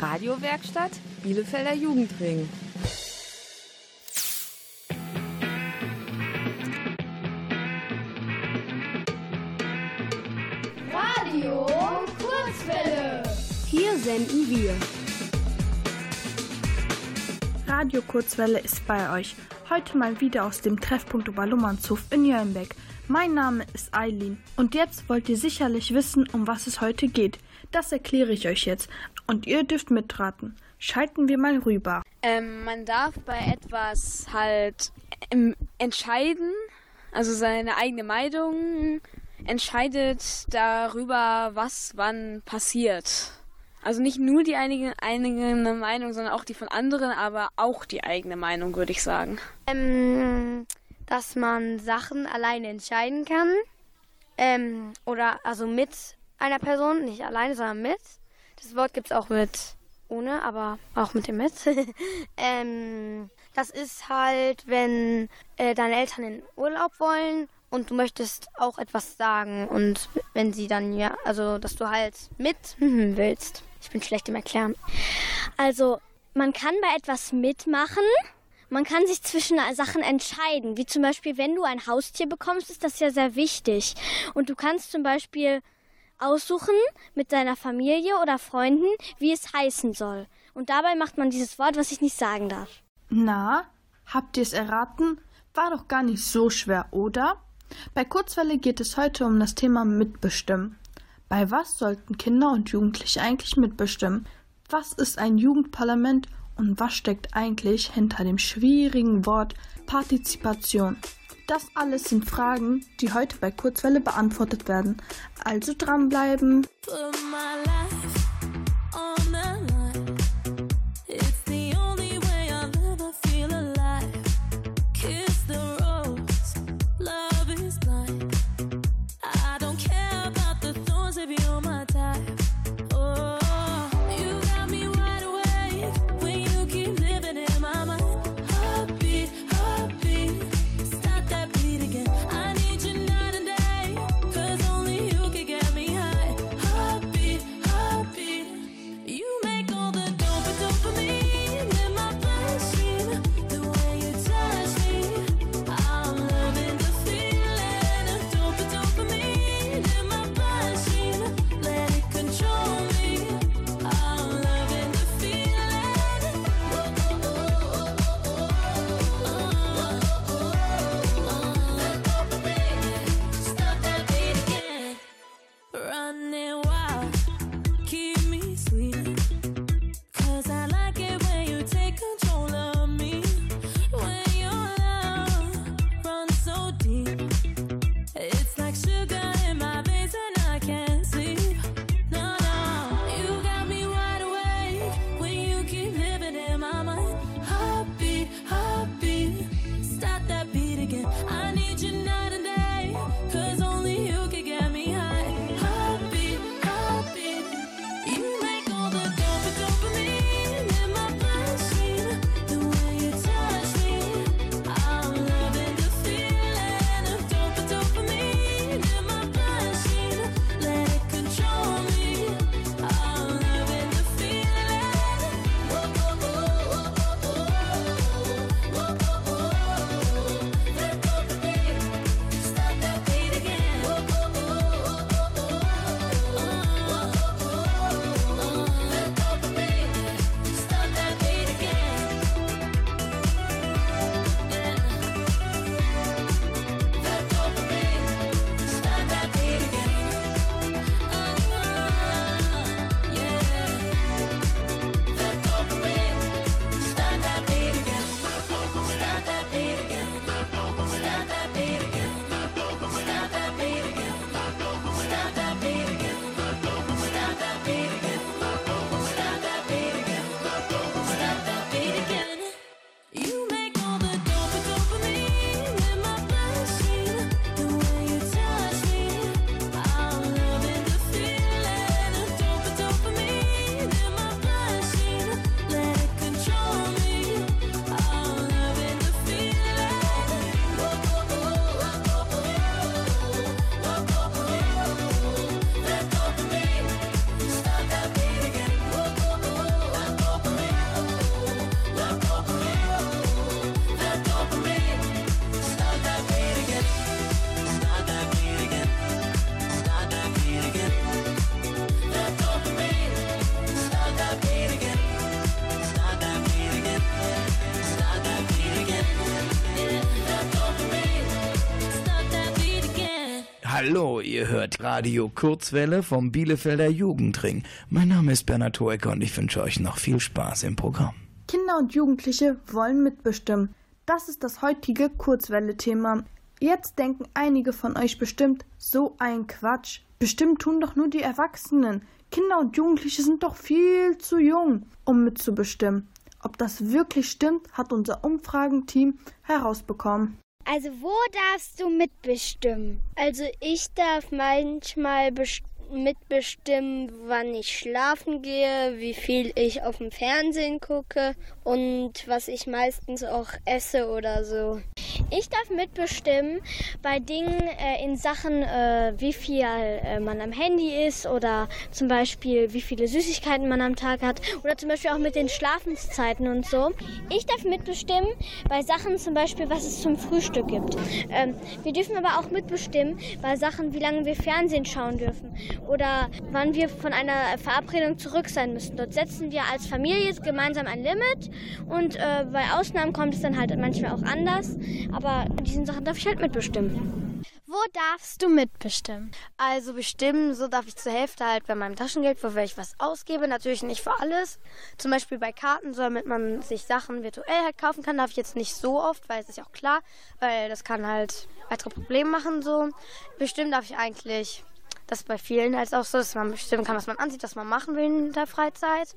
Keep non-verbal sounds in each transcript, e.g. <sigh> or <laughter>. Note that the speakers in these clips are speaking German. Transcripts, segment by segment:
Radiowerkstatt Bielefelder Jugendring. Radio Kurzwelle. Hier senden wir. Radio Kurzwelle ist bei euch. Heute mal wieder aus dem Treffpunkt Oberlummernshof in Nürnberg. Mein Name ist Eileen und jetzt wollt ihr sicherlich wissen, um was es heute geht. Das erkläre ich euch jetzt und ihr dürft mitraten. Schalten wir mal rüber. Ähm, man darf bei etwas halt ähm, entscheiden, also seine eigene Meinung entscheidet darüber, was wann passiert. Also nicht nur die eigene, eigene Meinung, sondern auch die von anderen, aber auch die eigene Meinung, würde ich sagen. Ähm, dass man Sachen alleine entscheiden kann. Ähm, oder also mit einer Person, nicht alleine, sondern mit. Das Wort gibt es auch mit ohne, aber auch mit dem mit. <laughs> ähm, das ist halt, wenn äh, deine Eltern in Urlaub wollen und du möchtest auch etwas sagen und wenn sie dann ja, also dass du halt mit <laughs> willst. Ich bin schlecht im Erklären. Also, man kann bei etwas mitmachen. Man kann sich zwischen Sachen entscheiden. Wie zum Beispiel, wenn du ein Haustier bekommst, ist das ja sehr wichtig. Und du kannst zum Beispiel aussuchen mit deiner Familie oder Freunden, wie es heißen soll. Und dabei macht man dieses Wort, was ich nicht sagen darf. Na, habt ihr es erraten? War doch gar nicht so schwer, oder? Bei Kurzwelle geht es heute um das Thema Mitbestimmen. Bei was sollten Kinder und Jugendliche eigentlich mitbestimmen? Was ist ein Jugendparlament und was steckt eigentlich hinter dem schwierigen Wort Partizipation? Das alles sind Fragen, die heute bei Kurzwelle beantwortet werden. Also dranbleiben. Radio Kurzwelle vom Bielefelder Jugendring. Mein Name ist Bernhard Hoecker und ich wünsche euch noch viel Spaß im Programm. Kinder und Jugendliche wollen mitbestimmen. Das ist das heutige Kurzwelle-Thema. Jetzt denken einige von euch bestimmt, so ein Quatsch. Bestimmt tun doch nur die Erwachsenen. Kinder und Jugendliche sind doch viel zu jung, um mitzubestimmen. Ob das wirklich stimmt, hat unser Umfragenteam herausbekommen. Also wo darfst du mitbestimmen? Also ich darf manchmal mitbestimmen, wann ich schlafen gehe, wie viel ich auf dem Fernsehen gucke und was ich meistens auch esse oder so. Ich darf mitbestimmen bei Dingen äh, in Sachen, äh, wie viel äh, man am Handy ist oder zum Beispiel, wie viele Süßigkeiten man am Tag hat oder zum Beispiel auch mit den Schlafenszeiten und so. Ich darf mitbestimmen bei Sachen zum Beispiel, was es zum Frühstück gibt. Ähm, wir dürfen aber auch mitbestimmen bei Sachen, wie lange wir Fernsehen schauen dürfen oder wann wir von einer Verabredung zurück sein müssen. Dort setzen wir als Familie gemeinsam ein Limit und äh, bei Ausnahmen kommt es dann halt manchmal auch anders. Aber in diesen Sachen darf ich halt mitbestimmen. Wo darfst du mitbestimmen? Also bestimmen, so darf ich zur Hälfte halt bei meinem Taschengeld, wofür ich was ausgebe. Natürlich nicht für alles. Zum Beispiel bei Karten, so damit man sich Sachen virtuell halt kaufen kann, darf ich jetzt nicht so oft, weil es ist ja auch klar, weil das kann halt weitere Probleme machen. So bestimmen darf ich eigentlich das ist bei vielen halt auch so, dass man bestimmen kann, was man ansieht, was man machen will in der Freizeit.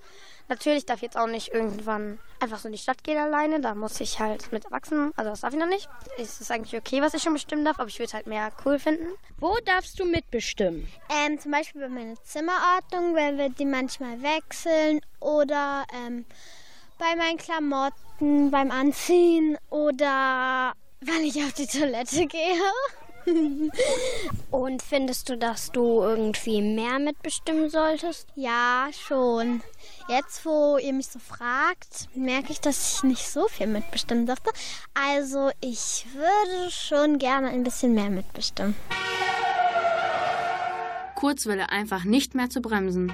Natürlich darf ich jetzt auch nicht irgendwann einfach so in die Stadt gehen alleine. Da muss ich halt mit Erwachsenen, also das darf ich noch nicht. Es ist eigentlich okay, was ich schon bestimmen darf, aber ich würde es halt mehr cool finden. Wo darfst du mitbestimmen? Ähm, zum Beispiel bei meiner Zimmerordnung, wenn wir die manchmal wechseln oder ähm, bei meinen Klamotten, beim Anziehen oder wenn ich auf die Toilette <laughs> gehe. <laughs> Und findest du, dass du irgendwie mehr mitbestimmen solltest? Ja, schon. Jetzt, wo ihr mich so fragt, merke ich, dass ich nicht so viel mitbestimmen durfte. Also ich würde schon gerne ein bisschen mehr mitbestimmen. Kurzwelle einfach nicht mehr zu bremsen.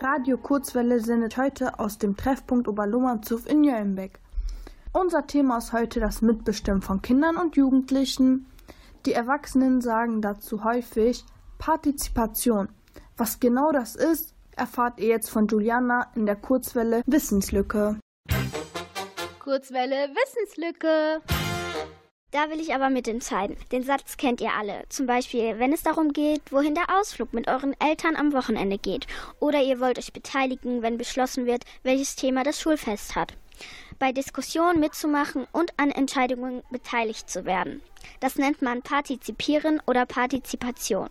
Radio Kurzwelle sendet heute aus dem Treffpunkt Oberlomanzuf in Jöllenbeck. Unser Thema ist heute das Mitbestimmen von Kindern und Jugendlichen. Die Erwachsenen sagen dazu häufig Partizipation. Was genau das ist, erfahrt ihr jetzt von Juliana in der Kurzwelle Wissenslücke. Kurzwelle Wissenslücke. Da will ich aber mitentscheiden. Den Satz kennt ihr alle. Zum Beispiel, wenn es darum geht, wohin der Ausflug mit euren Eltern am Wochenende geht. Oder ihr wollt euch beteiligen, wenn beschlossen wird, welches Thema das Schulfest hat. Bei Diskussionen mitzumachen und an Entscheidungen beteiligt zu werden. Das nennt man Partizipieren oder Partizipation.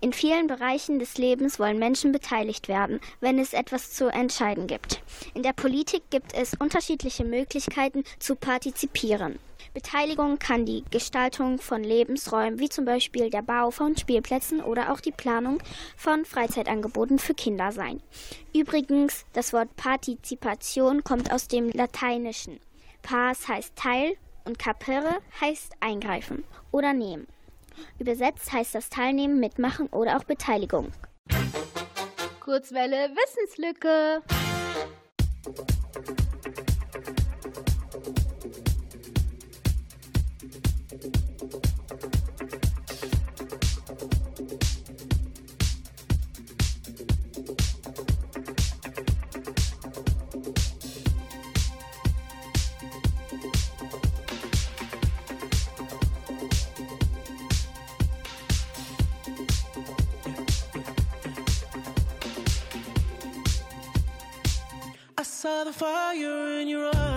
In vielen Bereichen des Lebens wollen Menschen beteiligt werden, wenn es etwas zu entscheiden gibt. In der Politik gibt es unterschiedliche Möglichkeiten zu partizipieren. Beteiligung kann die Gestaltung von Lebensräumen wie zum Beispiel der Bau von Spielplätzen oder auch die Planung von Freizeitangeboten für Kinder sein. Übrigens, das Wort Partizipation kommt aus dem Lateinischen. Pars heißt Teil und capere heißt eingreifen oder nehmen. Übersetzt heißt das Teilnehmen, Mitmachen oder auch Beteiligung. Kurzwelle Wissenslücke. The fire in your eyes.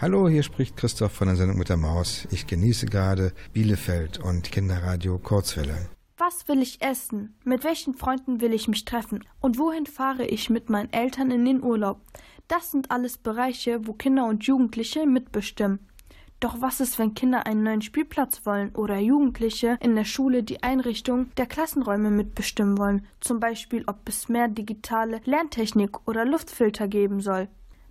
Hallo, hier spricht Christoph von der Sendung mit der Maus. Ich genieße gerade Bielefeld und Kinderradio Kurzwelle. Was will ich essen? Mit welchen Freunden will ich mich treffen? Und wohin fahre ich mit meinen Eltern in den Urlaub? Das sind alles Bereiche, wo Kinder und Jugendliche mitbestimmen. Doch was ist, wenn Kinder einen neuen Spielplatz wollen oder Jugendliche in der Schule die Einrichtung der Klassenräume mitbestimmen wollen? Zum Beispiel, ob es mehr digitale Lerntechnik oder Luftfilter geben soll.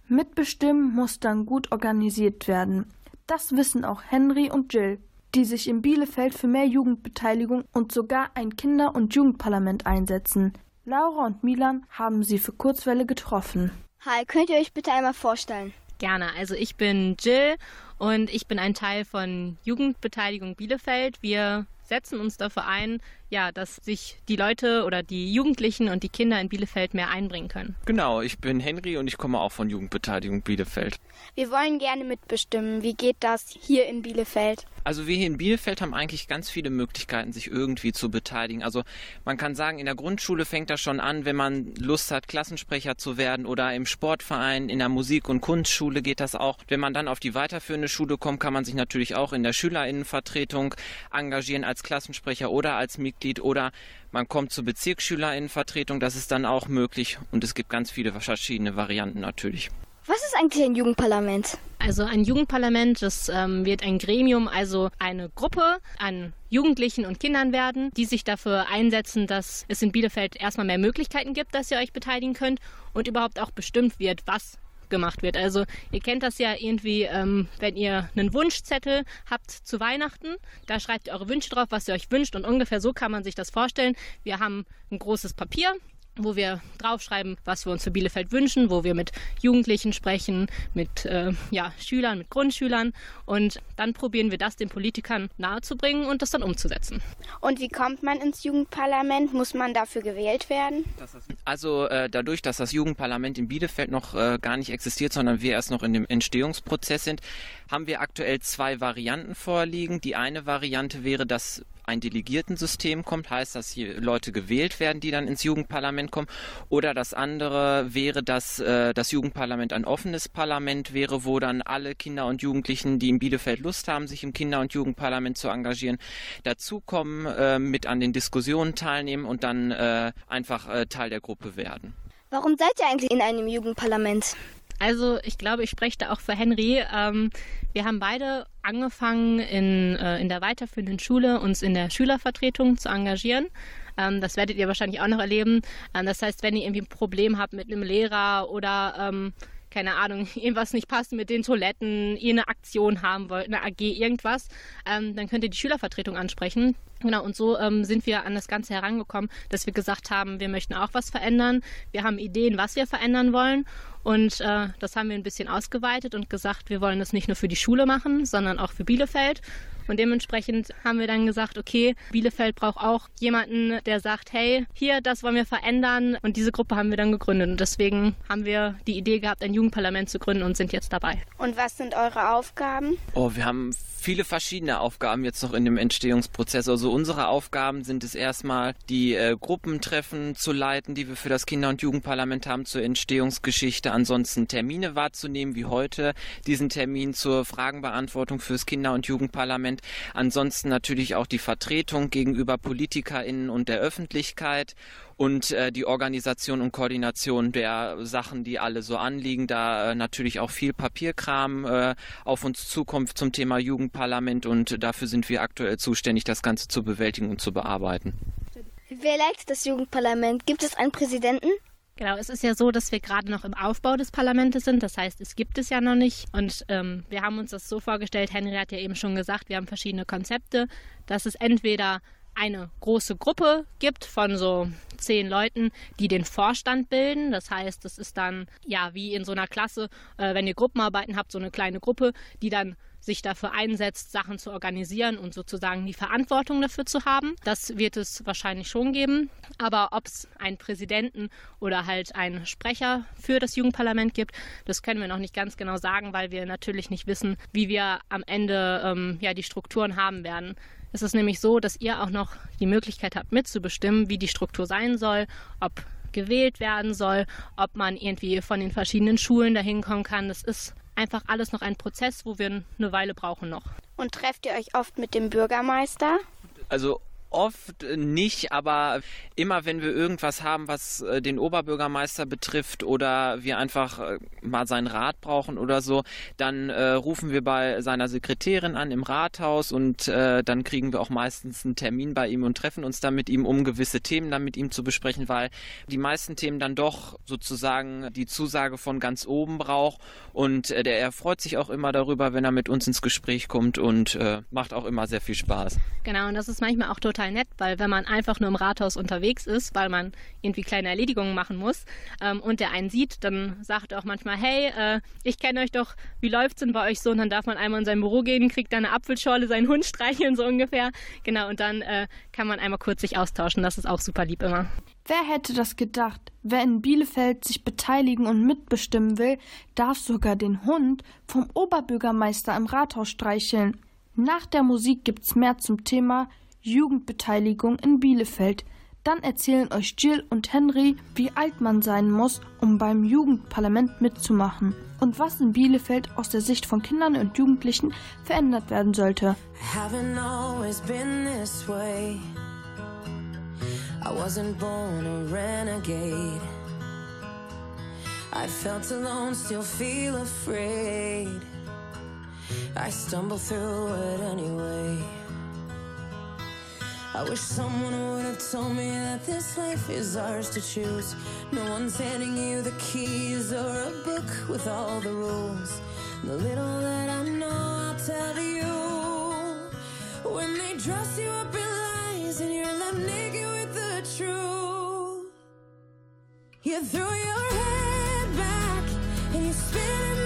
Mitbestimmen muss dann gut organisiert werden. Das wissen auch Henry und Jill, die sich in Bielefeld für mehr Jugendbeteiligung und sogar ein Kinder- und Jugendparlament einsetzen. Laura und Milan haben sie für Kurzwelle getroffen. Hi, könnt ihr euch bitte einmal vorstellen? Gerne. Also ich bin Jill und ich bin ein Teil von Jugendbeteiligung Bielefeld. Wir setzen uns dafür ein, ja, dass sich die Leute oder die Jugendlichen und die Kinder in Bielefeld mehr einbringen können. Genau, ich bin Henry und ich komme auch von Jugendbeteiligung Bielefeld. Wir wollen gerne mitbestimmen. Wie geht das hier in Bielefeld? Also wir hier in Bielefeld haben eigentlich ganz viele Möglichkeiten, sich irgendwie zu beteiligen. Also man kann sagen, in der Grundschule fängt das schon an, wenn man Lust hat, Klassensprecher zu werden oder im Sportverein, in der Musik- und Kunstschule geht das auch. Wenn man dann auf die weiterführende Schule kommt, kann man sich natürlich auch in der Schülerinnenvertretung engagieren als Klassensprecher oder als Mitglied oder man kommt zur Bezirksschülerinnenvertretung, das ist dann auch möglich und es gibt ganz viele verschiedene Varianten natürlich. Was ist eigentlich ein Jugendparlament? Also ein Jugendparlament, das ähm, wird ein Gremium, also eine Gruppe an Jugendlichen und Kindern werden, die sich dafür einsetzen, dass es in Bielefeld erstmal mehr Möglichkeiten gibt, dass ihr euch beteiligen könnt und überhaupt auch bestimmt wird, was gemacht wird. Also ihr kennt das ja irgendwie, ähm, wenn ihr einen Wunschzettel habt zu Weihnachten, da schreibt ihr eure Wünsche drauf, was ihr euch wünscht und ungefähr so kann man sich das vorstellen. Wir haben ein großes Papier, wo wir draufschreiben, was wir uns für Bielefeld wünschen, wo wir mit Jugendlichen sprechen, mit äh, ja, Schülern, mit Grundschülern und dann probieren wir das den Politikern nahezubringen und das dann umzusetzen. Und wie kommt man ins Jugendparlament? Muss man dafür gewählt werden? Also äh, dadurch, dass das Jugendparlament in Bielefeld noch äh, gar nicht existiert, sondern wir erst noch in dem Entstehungsprozess sind, haben wir aktuell zwei Varianten vorliegen. Die eine Variante wäre, dass ein Delegiertensystem kommt, heißt, dass hier Leute gewählt werden, die dann ins Jugendparlament kommen. Oder das andere wäre, dass äh, das Jugendparlament ein offenes Parlament wäre, wo dann alle Kinder und Jugendlichen, die in Bielefeld Lust haben, sich im Kinder- und Jugendparlament zu engagieren, dazukommen, äh, mit an den Diskussionen teilnehmen und dann äh, einfach äh, Teil der Gruppe werden. Warum seid ihr eigentlich in einem Jugendparlament? Also ich glaube, ich spreche da auch für Henry. Ähm, wir haben beide angefangen in, äh, in der weiterführenden Schule, uns in der Schülervertretung zu engagieren. Ähm, das werdet ihr wahrscheinlich auch noch erleben. Ähm, das heißt, wenn ihr irgendwie ein Problem habt mit einem Lehrer oder ähm, keine Ahnung, <laughs> irgendwas nicht passt mit den Toiletten, ihr eine Aktion haben wollt, eine AG, irgendwas, ähm, dann könnt ihr die Schülervertretung ansprechen. Genau, und so ähm, sind wir an das Ganze herangekommen, dass wir gesagt haben, wir möchten auch was verändern. Wir haben Ideen, was wir verändern wollen. Und äh, das haben wir ein bisschen ausgeweitet und gesagt, wir wollen das nicht nur für die Schule machen, sondern auch für Bielefeld. Und dementsprechend haben wir dann gesagt, okay, Bielefeld braucht auch jemanden, der sagt, hey, hier, das wollen wir verändern. Und diese Gruppe haben wir dann gegründet. Und deswegen haben wir die Idee gehabt, ein Jugendparlament zu gründen und sind jetzt dabei. Und was sind eure Aufgaben? Oh, wir haben viele verschiedene Aufgaben jetzt noch in dem Entstehungsprozess. Also unsere Aufgaben sind es erstmal, die äh, Gruppentreffen zu leiten, die wir für das Kinder- und Jugendparlament haben zur Entstehungsgeschichte. Ansonsten Termine wahrzunehmen, wie heute diesen Termin zur Fragenbeantwortung fürs Kinder- und Jugendparlament. Ansonsten natürlich auch die Vertretung gegenüber PolitikerInnen und der Öffentlichkeit und äh, die Organisation und Koordination der Sachen, die alle so anliegen, da äh, natürlich auch viel Papierkram äh, auf uns zukommt zum Thema Jugendparlament und dafür sind wir aktuell zuständig, das Ganze zu bewältigen und zu bearbeiten. Wer leitet das Jugendparlament? Gibt es einen Präsidenten? Genau, es ist ja so, dass wir gerade noch im Aufbau des Parlaments sind. Das heißt, es gibt es ja noch nicht. Und ähm, wir haben uns das so vorgestellt, Henry hat ja eben schon gesagt, wir haben verschiedene Konzepte, dass es entweder eine große Gruppe gibt von so zehn Leuten, die den Vorstand bilden. Das heißt, es ist dann ja wie in so einer Klasse, äh, wenn ihr Gruppenarbeiten habt, so eine kleine Gruppe, die dann sich dafür einsetzt, Sachen zu organisieren und sozusagen die Verantwortung dafür zu haben. Das wird es wahrscheinlich schon geben. Aber ob es einen Präsidenten oder halt einen Sprecher für das Jugendparlament gibt, das können wir noch nicht ganz genau sagen, weil wir natürlich nicht wissen, wie wir am Ende ähm, ja die Strukturen haben werden. Es ist nämlich so, dass ihr auch noch die Möglichkeit habt, mitzubestimmen, wie die Struktur sein soll, ob gewählt werden soll, ob man irgendwie von den verschiedenen Schulen dahin kommen kann. Das ist einfach alles noch ein Prozess, wo wir eine Weile brauchen noch. Und trefft ihr euch oft mit dem Bürgermeister? Also oft nicht, aber immer wenn wir irgendwas haben, was äh, den Oberbürgermeister betrifft oder wir einfach äh, mal seinen Rat brauchen oder so, dann äh, rufen wir bei seiner Sekretärin an im Rathaus und äh, dann kriegen wir auch meistens einen Termin bei ihm und treffen uns dann mit ihm, um gewisse Themen dann mit ihm zu besprechen, weil die meisten Themen dann doch sozusagen die Zusage von ganz oben braucht und äh, der er freut sich auch immer darüber, wenn er mit uns ins Gespräch kommt und äh, macht auch immer sehr viel Spaß. Genau, und das ist manchmal auch total nett, weil wenn man einfach nur im Rathaus unterwegs ist, weil man irgendwie kleine Erledigungen machen muss ähm, und der einen sieht, dann sagt er auch manchmal, hey, äh, ich kenne euch doch, wie läuft's denn bei euch so? Und dann darf man einmal in sein Büro gehen, kriegt da eine Apfelschorle, seinen Hund streicheln, so ungefähr. Genau, und dann äh, kann man einmal kurz sich austauschen. Das ist auch super lieb immer. Wer hätte das gedacht? Wer in Bielefeld sich beteiligen und mitbestimmen will, darf sogar den Hund vom Oberbürgermeister im Rathaus streicheln. Nach der Musik gibt's mehr zum Thema Jugendbeteiligung in Bielefeld. Dann erzählen euch Jill und Henry, wie alt man sein muss, um beim Jugendparlament mitzumachen und was in Bielefeld aus der Sicht von Kindern und Jugendlichen verändert werden sollte. I wasn't born a renegade. I felt alone, still feel afraid. I stumble through it anyway. I wish someone would have told me that this life is ours to choose. No one's handing you the keys or a book with all the rules. The little that I know, I'll tell you. When they dress you up in lies and you're left naked with the truth, you throw your head back and you spin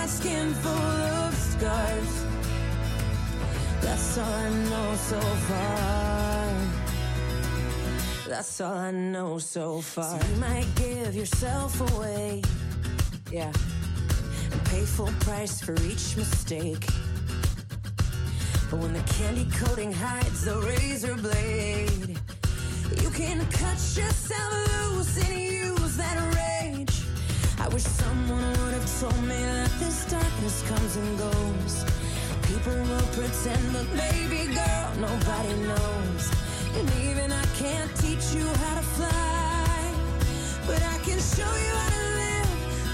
that skin full of scars. That's all I know so far. That's all I know so far. So you might give yourself away, yeah, pay full price for each mistake. But when the candy coating hides the razor blade, you can cut yourself loose and use that rage. I wish someone would have told me that this darkness comes and goes. People will pretend, but baby girl, nobody knows. And even I can't teach you how to fly, but I can show you how to live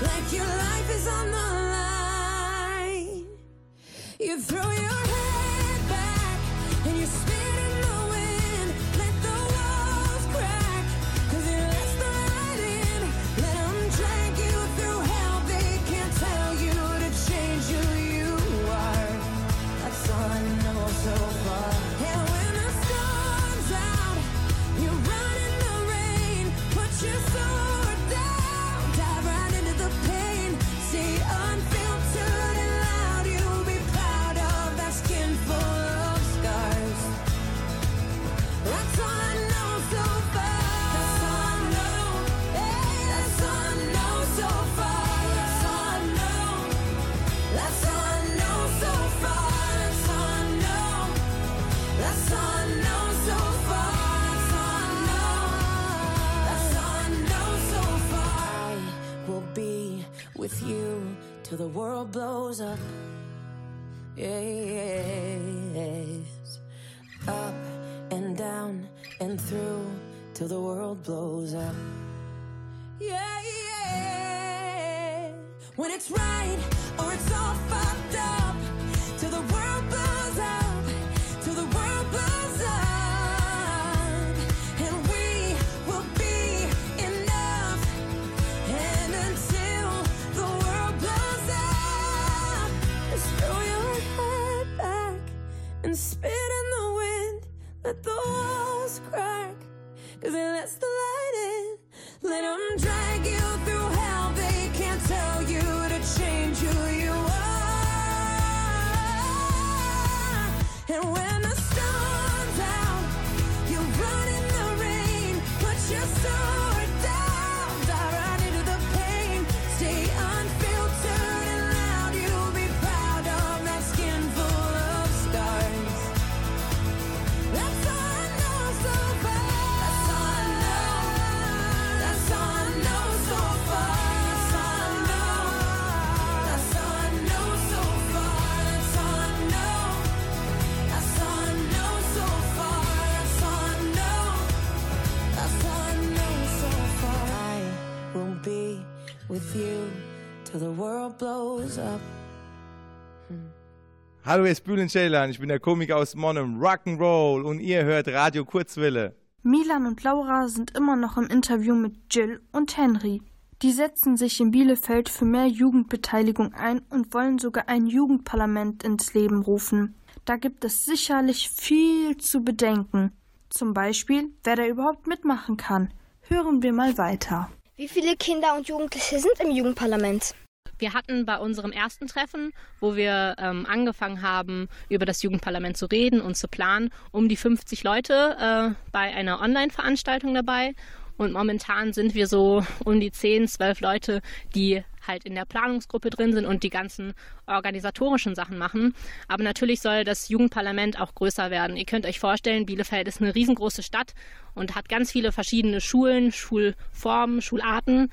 like your life is on the line. You throw your with you till the world blows up. Yes. Up and down and through till the world blows up. Yeah, yeah. When it's right or it's all fucked up. Let the walls crack. Cause it lets the light in. Let them drag you through hell. Hallo, hier ist Bülent Ceylan, ich bin der Komiker aus Monum, Rock'n'Roll und ihr hört Radio Kurzwille. Milan und Laura sind immer noch im Interview mit Jill und Henry. Die setzen sich in Bielefeld für mehr Jugendbeteiligung ein und wollen sogar ein Jugendparlament ins Leben rufen. Da gibt es sicherlich viel zu bedenken. Zum Beispiel, wer da überhaupt mitmachen kann. Hören wir mal weiter. Wie viele Kinder und Jugendliche sind im Jugendparlament? Wir hatten bei unserem ersten Treffen, wo wir ähm, angefangen haben, über das Jugendparlament zu reden und zu planen, um die 50 Leute äh, bei einer Online-Veranstaltung dabei. Und momentan sind wir so um die 10, 12 Leute, die halt in der Planungsgruppe drin sind und die ganzen organisatorischen Sachen machen. Aber natürlich soll das Jugendparlament auch größer werden. Ihr könnt euch vorstellen, Bielefeld ist eine riesengroße Stadt und hat ganz viele verschiedene Schulen, Schulformen, Schularten.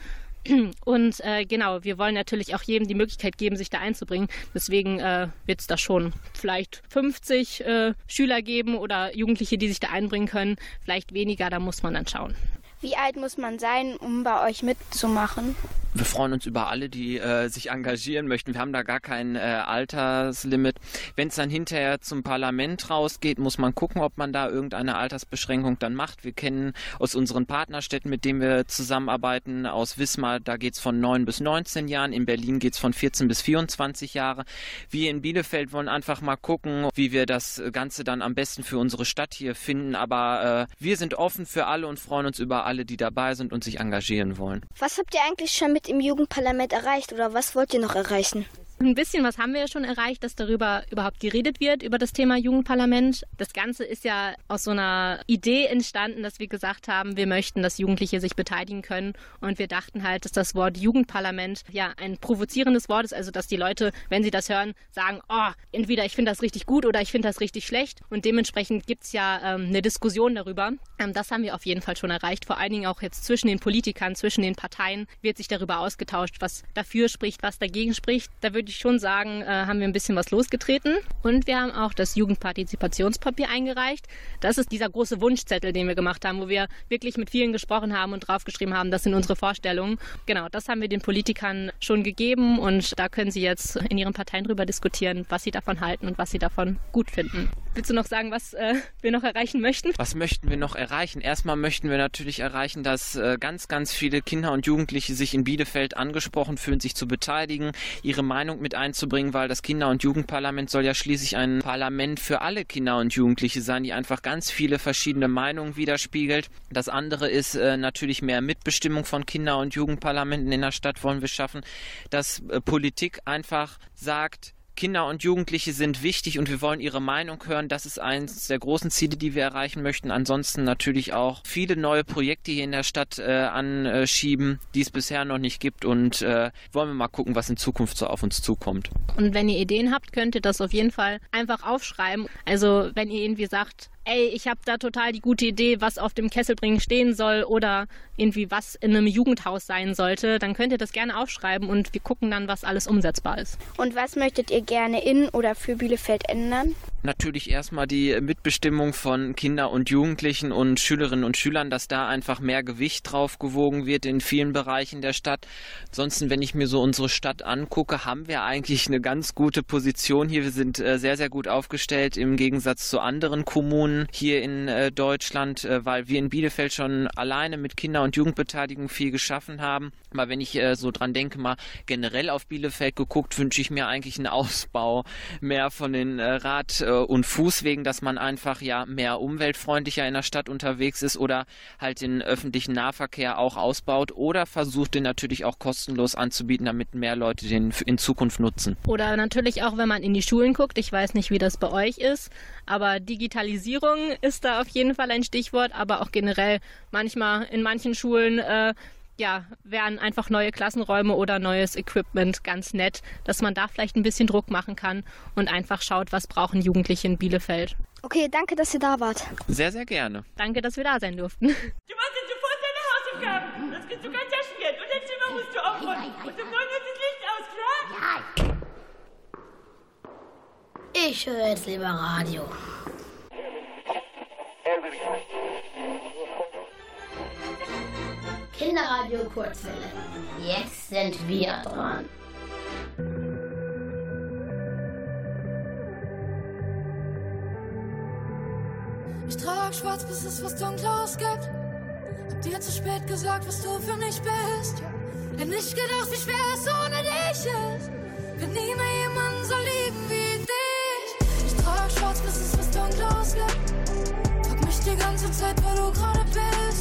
Und äh, genau, wir wollen natürlich auch jedem die Möglichkeit geben, sich da einzubringen. Deswegen äh, wird es da schon vielleicht 50 äh, Schüler geben oder Jugendliche, die sich da einbringen können. Vielleicht weniger, da muss man dann schauen. Wie alt muss man sein, um bei euch mitzumachen? Wir freuen uns über alle, die äh, sich engagieren möchten. Wir haben da gar kein äh, Alterslimit. Wenn es dann hinterher zum Parlament rausgeht, muss man gucken, ob man da irgendeine Altersbeschränkung dann macht. Wir kennen aus unseren Partnerstädten, mit denen wir zusammenarbeiten, aus Wismar, da geht es von 9 bis 19 Jahren. In Berlin geht es von 14 bis 24 Jahre. Wir in Bielefeld wollen einfach mal gucken, wie wir das Ganze dann am besten für unsere Stadt hier finden. Aber äh, wir sind offen für alle und freuen uns über alle, die dabei sind und sich engagieren wollen. Was habt ihr eigentlich schon mit im Jugendparlament erreicht oder was wollt ihr noch erreichen? Ein bisschen was haben wir ja schon erreicht, dass darüber überhaupt geredet wird, über das Thema Jugendparlament. Das Ganze ist ja aus so einer Idee entstanden, dass wir gesagt haben, wir möchten, dass Jugendliche sich beteiligen können. Und wir dachten halt, dass das Wort Jugendparlament ja ein provozierendes Wort ist, also dass die Leute, wenn sie das hören, sagen, oh, entweder ich finde das richtig gut oder ich finde das richtig schlecht. Und dementsprechend gibt es ja ähm, eine Diskussion darüber. Ähm, das haben wir auf jeden Fall schon erreicht. Vor allen Dingen auch jetzt zwischen den Politikern, zwischen den Parteien wird sich darüber ausgetauscht, was dafür spricht, was dagegen spricht. Da würde ich schon sagen, äh, haben wir ein bisschen was losgetreten. Und wir haben auch das Jugendpartizipationspapier eingereicht. Das ist dieser große Wunschzettel, den wir gemacht haben, wo wir wirklich mit vielen gesprochen haben und draufgeschrieben haben, das sind unsere Vorstellungen. Genau, das haben wir den Politikern schon gegeben und da können sie jetzt in ihren Parteien drüber diskutieren, was sie davon halten und was sie davon gut finden. Willst du noch sagen, was äh, wir noch erreichen möchten? Was möchten wir noch erreichen? Erstmal möchten wir natürlich erreichen, dass äh, ganz, ganz viele Kinder und Jugendliche sich in Bielefeld angesprochen fühlen, sich zu beteiligen, ihre Meinung mit einzubringen, weil das Kinder- und Jugendparlament soll ja schließlich ein Parlament für alle Kinder und Jugendliche sein, die einfach ganz viele verschiedene Meinungen widerspiegelt. Das andere ist äh, natürlich mehr Mitbestimmung von Kinder- und Jugendparlamenten in der Stadt wollen wir schaffen, dass äh, Politik einfach sagt, Kinder und Jugendliche sind wichtig und wir wollen ihre Meinung hören. Das ist eines der großen Ziele, die wir erreichen möchten. Ansonsten natürlich auch viele neue Projekte hier in der Stadt äh, anschieben, die es bisher noch nicht gibt und äh, wollen wir mal gucken, was in Zukunft so auf uns zukommt. Und wenn ihr Ideen habt, könnt ihr das auf jeden Fall einfach aufschreiben. Also wenn ihr irgendwie sagt, ey, ich habe da total die gute Idee, was auf dem Kesselbringen stehen soll oder irgendwie was in einem Jugendhaus sein sollte, dann könnt ihr das gerne aufschreiben und wir gucken dann, was alles umsetzbar ist. Und was möchtet ihr gerne in oder für Bielefeld ändern? Natürlich erstmal die Mitbestimmung von Kinder und Jugendlichen und Schülerinnen und Schülern, dass da einfach mehr Gewicht drauf gewogen wird in vielen Bereichen der Stadt. Ansonsten, wenn ich mir so unsere Stadt angucke, haben wir eigentlich eine ganz gute Position hier. Wir sind äh, sehr, sehr gut aufgestellt im Gegensatz zu anderen Kommunen hier in äh, Deutschland, äh, weil wir in Bielefeld schon alleine mit Kinder- und Jugendbeteiligung viel geschaffen haben. Aber wenn ich äh, so dran denke, mal generell auf Bielefeld geguckt, wünsche ich mir eigentlich einen Ausbau mehr von den äh, Rad- und Fußwegen, dass man einfach ja mehr umweltfreundlicher in der Stadt unterwegs ist oder halt den öffentlichen Nahverkehr auch ausbaut oder versucht den natürlich auch kostenlos anzubieten, damit mehr Leute den in Zukunft nutzen. Oder natürlich auch, wenn man in die Schulen guckt, ich weiß nicht, wie das bei euch ist, aber Digitalisierung ist da auf jeden Fall ein Stichwort, aber auch generell manchmal in manchen Schulen äh, ja, wären einfach neue Klassenräume oder neues Equipment ganz nett, dass man da vielleicht ein bisschen Druck machen kann und einfach schaut, was brauchen Jugendliche in Bielefeld. Okay, danke, dass ihr da wart. Sehr, sehr gerne. Danke, dass wir da sein durften. <laughs> Du machst jetzt sofort deine Hausaufgaben. Das gibt sogar Taschengeld und dein Zimmer musst du aufräumen. Und 9 Uhr ist das Licht aus, klar? Ja. Ich höre jetzt lieber Radio. Kinderradio Kurzwelle. Jetzt sind wir dran. Ich trag schwarz, bis es was Dunkles gibt. Hab dir zu spät gesagt, was du für mich bist. Hätt nicht gedacht, wie schwer es ohne dich ist. Wird nie mehr jemanden so lieben wie dich. Ich trag schwarz, bis es was Dunkles gibt. Frag mich die ganze Zeit, wo du gerade bist.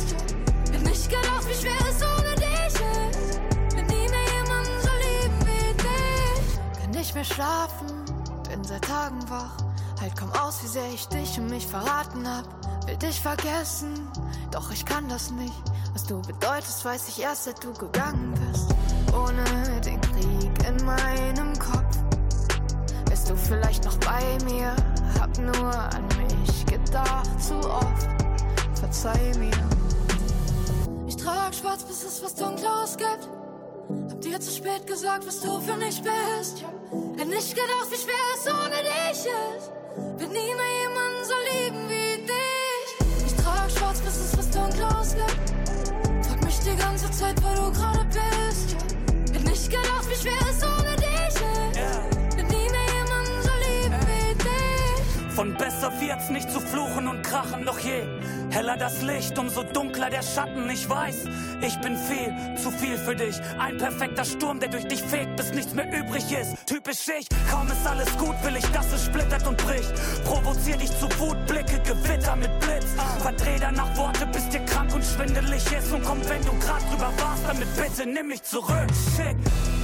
Hätt nicht gedacht, wie schwer es ohne dich ist. Wird nie mehr jemanden so lieben wie dich. Kann nicht mehr schlafen, bin seit Tagen wach. Halt kaum aus, wie sehr ich dich und mich verraten hab. Will dich vergessen, doch ich kann das nicht. Was du bedeutest, weiß ich erst, seit du gegangen bist. Ohne den Krieg in meinem Kopf. Bist du vielleicht noch bei mir? Hab nur an mich gedacht, zu oft. Verzeih mir. Ich trag schwarz, bis es was Dunkles gibt. Hab dir zu spät gesagt, was du für mich bist. Hätt nicht gedacht, wie schwer es ohne dich ist. Wird nie mehr jemanden so lieben wie dich. Ich trag schwarz, bis es was Dunkles gibt. Frag mich die ganze Zeit, wo du gerade bist. Hätt nicht gedacht, wie schwer es ohne dich ist. Wird nie mehr jemanden so lieben wie dich. Von besser wird's nicht zu fluchen und krachen, doch je heller das Licht, umso dunkler der Schatten. Ich weiß, ich bin viel, zu viel für dich. Ein perfekter Sturm, der durch dich fegt, bis nichts mehr übrig ist. Typisch ich, kaum ist alles gut, will ich, dass es splittert und bricht. Provozier dich zu Wut, Blicke, Gewitter mit Blitz. Verdreh danach Worte, bis dir krank und schwindelig ist. Und komm, wenn du grad drüber warst, damit bitte nimm mich zurück. Schick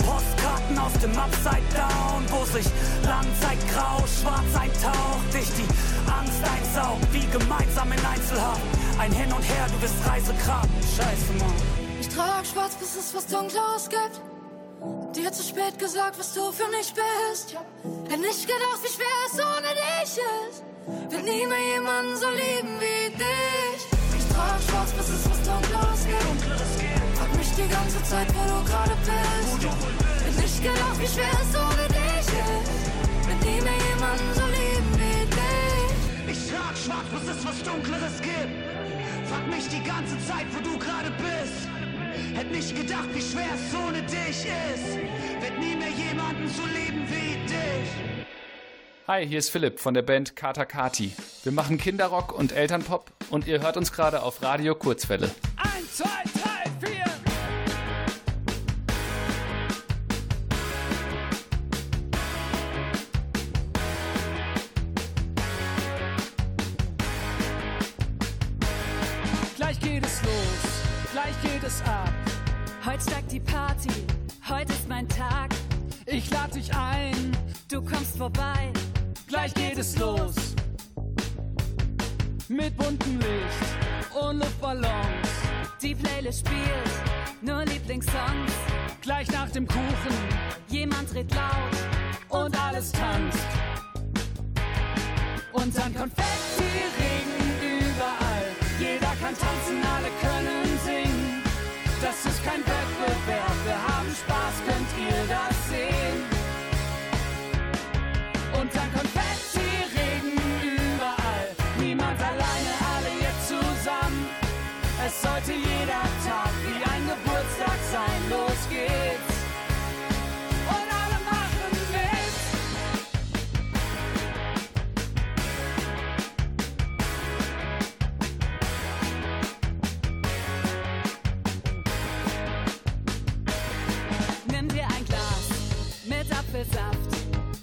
Postkarten aus dem Upside Down, wo sich Langzeit grau, schwarz eintaucht. Dich die Angst einsaugt, wie gemeinsam in Einzelhaft. Ein Hin und Her, du bist Reisekram. Scheiße, Mann. Ich trag schwarz, bis es was Dunkles gibt. Dir zu spät gesagt, was du für mich bist. Hätt nicht gedacht, wie schwer es ohne dich ist. Wird nie mehr jemanden so lieben wie dich. Ich trag schwarz, bis es was Dunkles gibt. Frag mich die ganze Zeit, wo du gerade bist. Hätt nicht gedacht, wie schwer es ohne dich ist. Wird nie mehr jemanden so lieben wie dich. Ich trag schwarz, bis es was Dunkleres gibt. Frag mich die ganze Zeit, wo du gerade bist. Hätt nicht gedacht, wie schwer es ohne dich ist. Wird nie mehr jemanden so lieben wie dich. Hi, hier ist Philipp von der Band Kata Kati. Wir machen Kinderrock und Elternpop und ihr hört uns gerade auf Radio Kurzwelle. Eins, zwei, mein Tag. Ich lade dich ein, du kommst vorbei. Gleich geht es los. Mit buntem Licht und Luftballons. Die Playlist spielt nur Lieblingssongs. Gleich nach dem Kuchen, jemand dreht laut und alles tanzt. Und dann Konfetti-Regen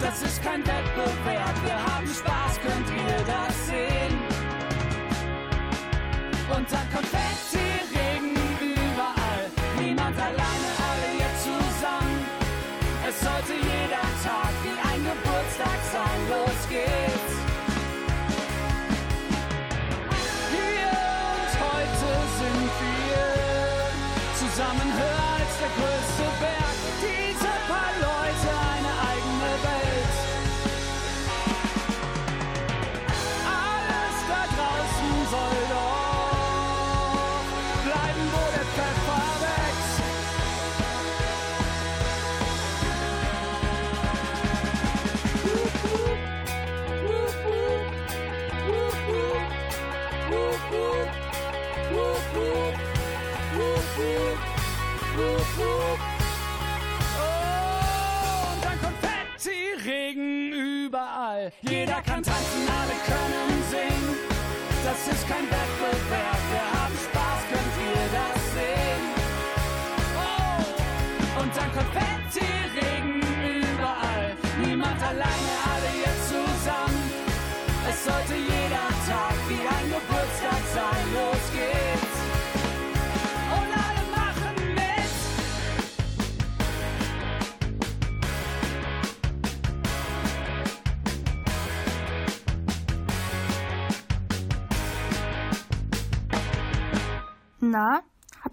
Das ist kein Wettbewerb, wir haben Spaß, könnt ihr das sehen? Und dann Konfetti-Regen überall. Niemand alleine, alle jetzt zusammen. Es sollte jeder Tag wie ein Geburtstag sein. Los geht's. Überall. Jeder kann tanzen, alle können singen. Das ist kein Wettbewerb, wir haben Spaß, könnt ihr das sehen? Oh! Und dann Konfetti-Regen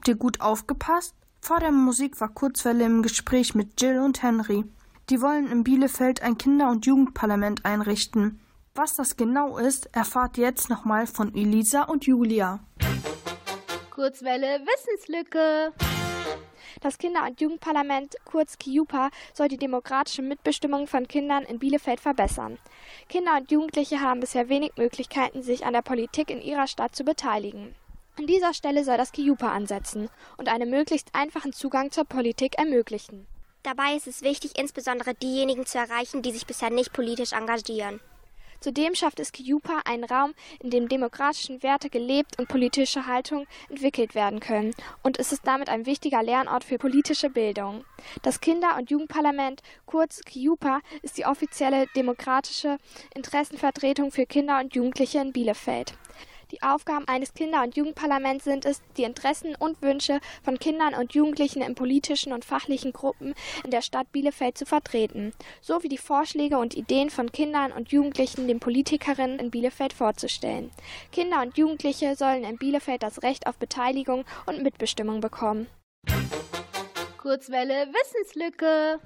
habt ihr gut aufgepasst? Vor der Musik war Kurzwelle im Gespräch mit Jill und Henry. Die wollen in Bielefeld ein Kinder- und Jugendparlament einrichten. Was das genau ist, erfahrt ihr jetzt nochmal von Elisa und Julia. Kurzwelle Wissenslücke. Das Kinder- und Jugendparlament, kurz KIUPA, soll die demokratische Mitbestimmung von Kindern in Bielefeld verbessern. Kinder und Jugendliche haben bisher wenig Möglichkeiten, sich an der Politik in ihrer Stadt zu beteiligen. An dieser Stelle soll das KIUPA ansetzen und einen möglichst einfachen Zugang zur Politik ermöglichen. Dabei ist es wichtig, insbesondere diejenigen zu erreichen, die sich bisher nicht politisch engagieren. Zudem schafft es KIUPA einen Raum, in dem demokratischen Werte gelebt und politische Haltung entwickelt werden können. Und es ist damit ein wichtiger Lernort für politische Bildung. Das Kinder- und Jugendparlament, kurz KIUPA, ist die offizielle demokratische Interessenvertretung für Kinder und Jugendliche in Bielefeld. Die Aufgaben eines Kinder- und Jugendparlaments sind es, die Interessen und Wünsche von Kindern und Jugendlichen in politischen und fachlichen Gruppen in der Stadt Bielefeld zu vertreten, sowie die Vorschläge und Ideen von Kindern und Jugendlichen den Politikerinnen in Bielefeld vorzustellen. Kinder und Jugendliche sollen in Bielefeld das Recht auf Beteiligung und Mitbestimmung bekommen. Kurzwelle Wissenslücke.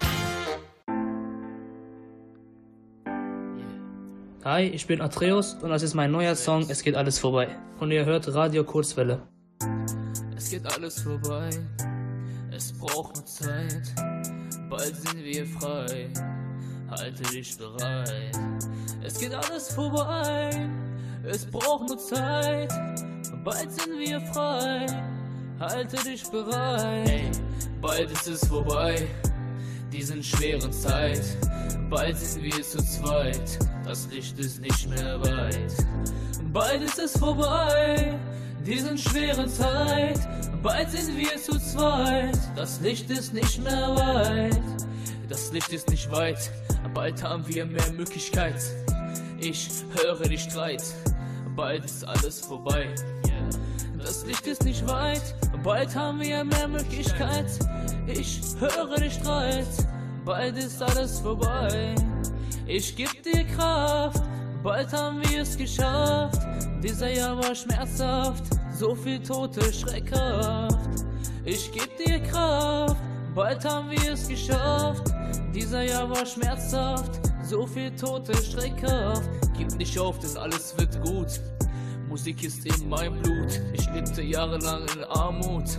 Hi, ich bin Atreus und das ist mein neuer Song Es geht alles vorbei. Und ihr hört Radio Kurzwelle. Es geht alles vorbei, es braucht nur Zeit. Bald sind wir frei, halte dich bereit. Es geht alles vorbei, es braucht nur Zeit. Bald sind wir frei, halte dich bereit. Hey, bald ist es vorbei, diesen schweren Zeit. Bald sind wir zu zweit, das Licht ist nicht mehr weit. Bald ist es vorbei, diesen schweren Zeit. Bald sind wir zu zweit, das Licht ist nicht mehr weit. Das Licht ist nicht weit, bald haben wir mehr Möglichkeit. Ich höre die Streit, bald ist alles vorbei. Das Licht ist nicht weit, bald haben wir mehr Möglichkeit. Ich höre die Streit, bald ist alles vorbei. Ich geb dir Kraft, bald haben wir es geschafft. Dieser Jahr war schmerzhaft, so viel Tote, schreckhaft. Ich geb dir Kraft, bald haben wir es geschafft. Dieser Jahr war schmerzhaft, so viel Tote, schreckhaft. Gib nicht auf, denn alles wird gut. Musik ist in meinem Blut. Ich lebte jahrelang in Armut.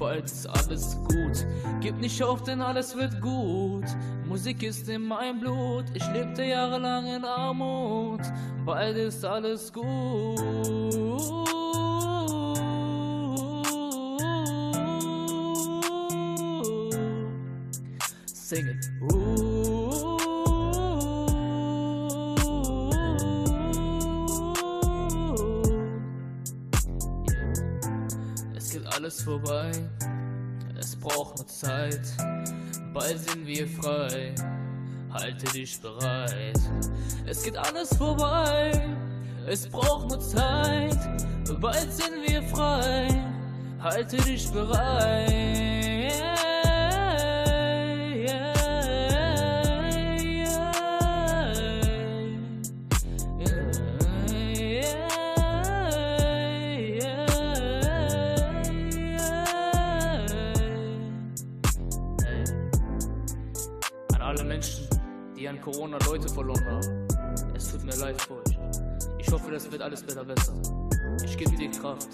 Bald ist alles gut. Gib nicht auf, denn alles wird gut. Musik ist in meinem Blut. Ich lebte jahrelang in Armut. Bald ist alles gut. Sing it. Alles vorbei, es braucht nur Zeit. Bald sind wir frei, halte dich bereit. Es geht alles vorbei, es braucht nur Zeit. Bald sind wir frei, halte dich bereit. Das wird alles wieder besser. Ich gebe dir Kraft.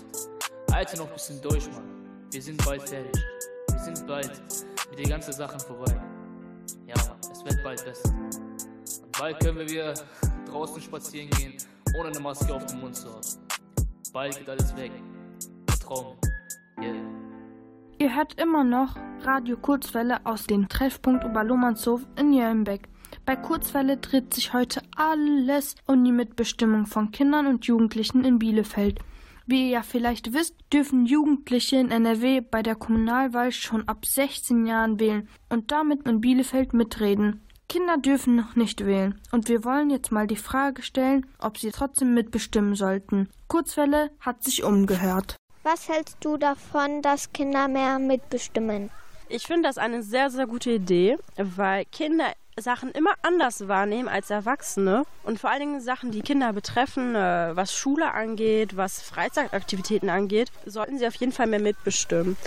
Halte noch ein bisschen durch, Mann. Wir sind bald fertig. Wir sind bald mit den ganzen Sachen vorbei. Ja, Mann, es wird bald besser. Und bald können wir wieder <laughs> draußen spazieren gehen, ohne eine Maske auf dem Mund zu haben. Bald geht alles weg. Vertrau mir. Yeah. Ihr hört immer noch Radio Kurzwelle aus dem Treffpunkt Oberlohmannshof in Jöllenbeck. Bei Kurzwelle dreht sich heute alles um die Mitbestimmung von Kindern und Jugendlichen in Bielefeld. Wie ihr ja vielleicht wisst, dürfen Jugendliche in NRW bei der Kommunalwahl schon ab 16 Jahren wählen und damit in Bielefeld mitreden. Kinder dürfen noch nicht wählen und wir wollen jetzt mal die Frage stellen, ob sie trotzdem mitbestimmen sollten. Kurzwelle hat sich umgehört. Was hältst du davon, dass Kinder mehr mitbestimmen? Ich finde das eine sehr, sehr gute Idee, weil Kinder Sachen immer anders wahrnehmen als Erwachsene und vor allen Dingen Sachen, die Kinder betreffen, äh, was Schule angeht, was Freizeitaktivitäten angeht, sollten sie auf jeden Fall mehr mitbestimmen.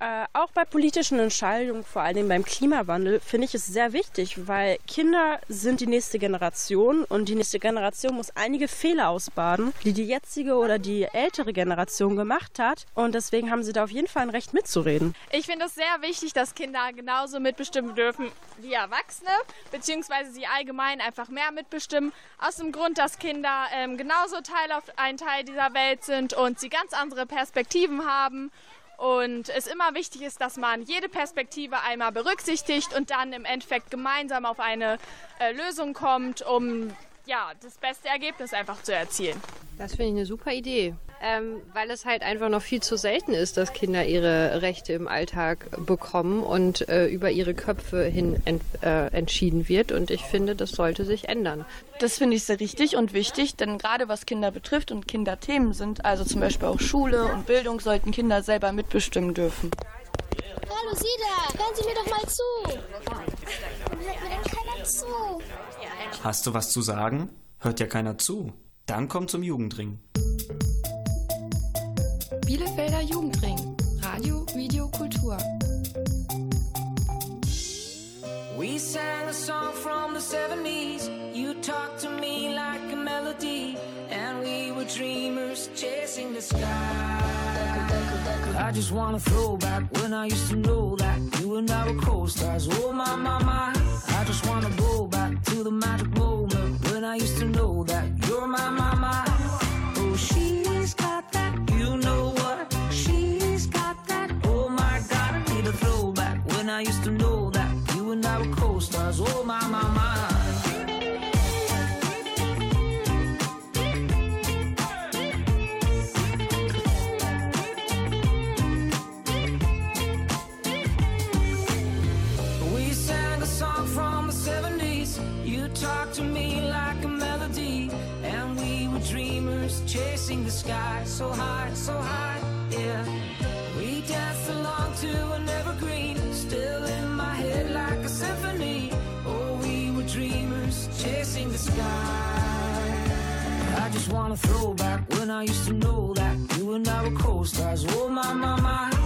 Äh, auch bei politischen Entscheidungen, vor allem beim Klimawandel, finde ich es sehr wichtig, weil Kinder sind die nächste Generation und die nächste Generation muss einige Fehler ausbaden, die die jetzige oder die ältere Generation gemacht hat. Und deswegen haben sie da auf jeden Fall ein Recht mitzureden. Ich finde es sehr wichtig, dass Kinder genauso mitbestimmen dürfen wie Erwachsene, beziehungsweise sie allgemein einfach mehr mitbestimmen. Aus dem Grund, dass Kinder ähm, genauso Teil auf ein Teil dieser Welt sind und sie ganz andere Perspektiven haben und es immer wichtig ist, dass man jede Perspektive einmal berücksichtigt und dann im Endeffekt gemeinsam auf eine äh, Lösung kommt, um ja, das beste Ergebnis einfach zu erzielen. Das finde ich eine super Idee, ähm, weil es halt einfach noch viel zu selten ist, dass Kinder ihre Rechte im Alltag bekommen und äh, über ihre Köpfe hin ent, äh, entschieden wird. Und ich finde, das sollte sich ändern. Das finde ich sehr richtig und wichtig, denn gerade was Kinder betrifft und Kinderthemen sind, also zum Beispiel auch Schule und Bildung, sollten Kinder selber mitbestimmen dürfen. Hallo Sida, hören Sie mir doch mal zu. Hört mir denn keiner zu? Hast du was zu sagen? Hört ja keiner zu. Dann komm zum Jugendring. Bielefelder Jugendring. Radio, Video, Kultur. We sang a song from the 70s. You talked to me like a melody. And we were dreamers chasing the sky. I just wanna throw back when I used to know that you and I were co-stars. Oh my, my, my. I just wanna go back to the magic moment when I used to know that you're my, my, my. So high, so high, yeah. We danced along to an evergreen, still in my head like a symphony. Oh, we were dreamers chasing the sky. I just wanna throw back when I used to know that you and I were co-stars. Oh my, my, my.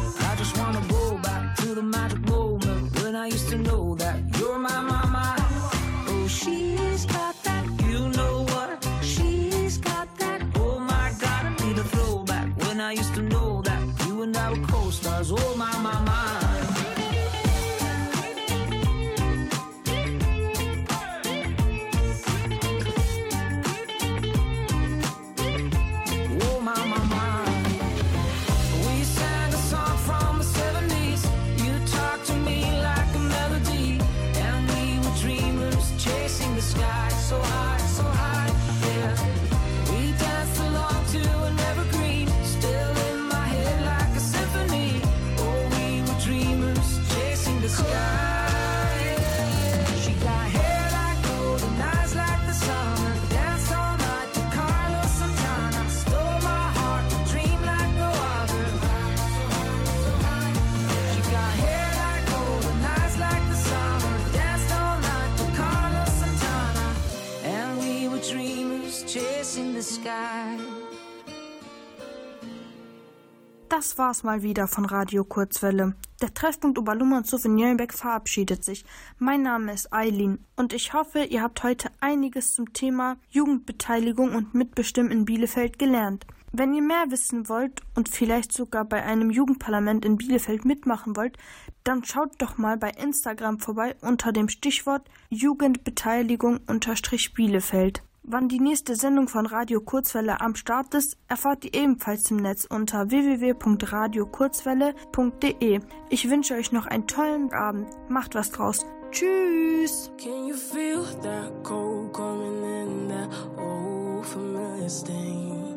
Das war's mal wieder von Radio Kurzwelle. Der Treffpunkt Oberlummer und Souvenirbeck verabschiedet sich. Mein Name ist Eileen und ich hoffe, ihr habt heute einiges zum Thema Jugendbeteiligung und Mitbestimmen in Bielefeld gelernt. Wenn ihr mehr wissen wollt und vielleicht sogar bei einem Jugendparlament in Bielefeld mitmachen wollt, dann schaut doch mal bei Instagram vorbei unter dem Stichwort Jugendbeteiligung-Bielefeld. Wann die nächste Sendung von Radio Kurzwelle am Start ist, erfahrt ihr ebenfalls im Netz unter www.radiokurzwelle.de. Ich wünsche euch noch einen tollen Abend. Macht was draus. Tschüss. Can you feel that cold coming in that old familiar stain?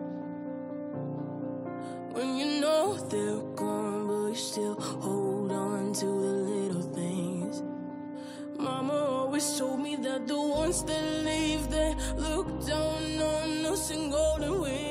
When you know they're gone, but you still hold on to the little the ones that leave, they look down on us in golden wings.